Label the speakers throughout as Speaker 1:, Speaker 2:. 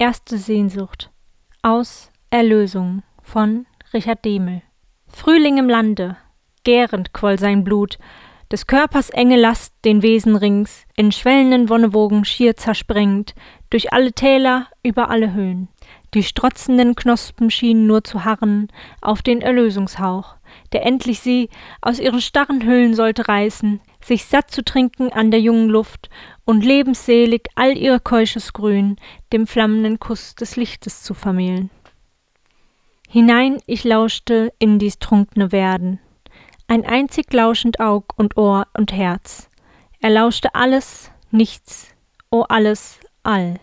Speaker 1: Erste Sehnsucht. Aus Erlösung von Richard Demel. Frühling im Lande, gärend quoll sein Blut, des Körpers enge Last den Wesen rings, in schwellenden Wonnewogen schier zersprengt, durch alle Täler, über alle Höhen. Die strotzenden Knospen schienen nur zu harren auf den Erlösungshauch, der endlich sie aus ihren starren Hüllen sollte reißen, sich satt zu trinken an der jungen Luft und lebensselig all ihr keusches Grün dem flammenden Kuss des Lichtes zu vermählen. Hinein ich lauschte in dies trunkne Werden, ein einzig lauschend Aug und Ohr und Herz. Er lauschte alles, nichts, o oh alles, all.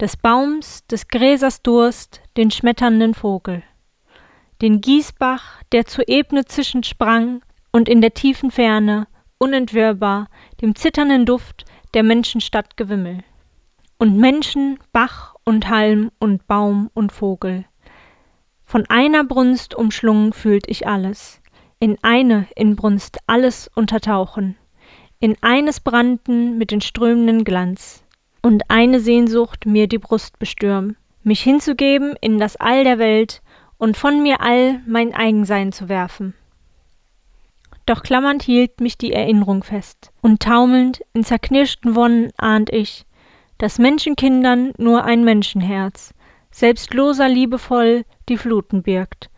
Speaker 1: Des Baums, des Gräsers Durst, den schmetternden Vogel. Den Gießbach, der zur Ebne zischend sprang und in der tiefen Ferne, unentwirrbar, dem zitternden Duft der Menschenstadt Gewimmel. Und Menschen, Bach und Halm und Baum und Vogel. Von einer Brunst umschlungen fühlt ich alles, in eine Inbrunst alles untertauchen, in eines brannten mit den strömenden Glanz, und eine Sehnsucht mir die Brust bestürmen, mich hinzugeben in das All der Welt und von mir all mein Eigensein zu werfen. Doch klammernd hielt mich die Erinnerung fest, und taumelnd in zerknirschten Wonnen ahnt ich, dass Menschenkindern nur ein Menschenherz, selbstloser liebevoll, die Fluten birgt,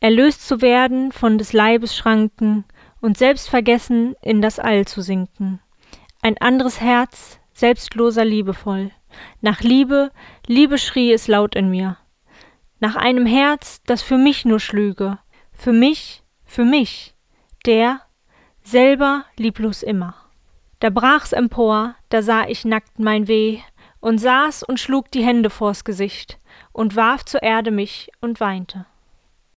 Speaker 1: erlöst zu werden von des Leibes Schranken und selbstvergessen in das All zu sinken. Ein anderes Herz, selbstloser liebevoll. Nach Liebe, Liebe schrie es laut in mir. Nach einem Herz, das für mich nur schlüge, für mich, für mich, der, selber lieblos immer. Da brach's empor, da sah ich nackt mein Weh, und saß und schlug die Hände vors Gesicht und warf zur Erde mich und weinte.